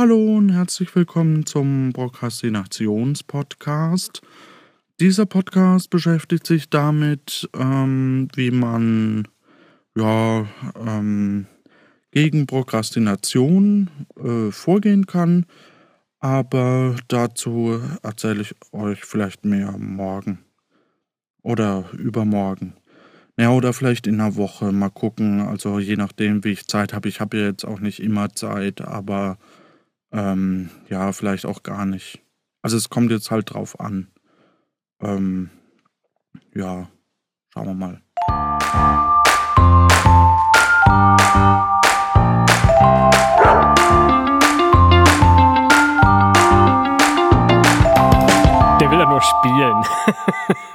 Hallo und herzlich willkommen zum Prokrastinations-Podcast. Dieser Podcast beschäftigt sich damit, ähm, wie man ja, ähm, gegen Prokrastination äh, vorgehen kann. Aber dazu erzähle ich euch vielleicht mehr morgen oder übermorgen. Ja, oder vielleicht in einer Woche. Mal gucken. Also je nachdem, wie ich Zeit habe. Ich habe ja jetzt auch nicht immer Zeit, aber ähm, ja, vielleicht auch gar nicht. Also es kommt jetzt halt drauf an. Ähm, ja, schauen wir mal. Der will ja nur spielen.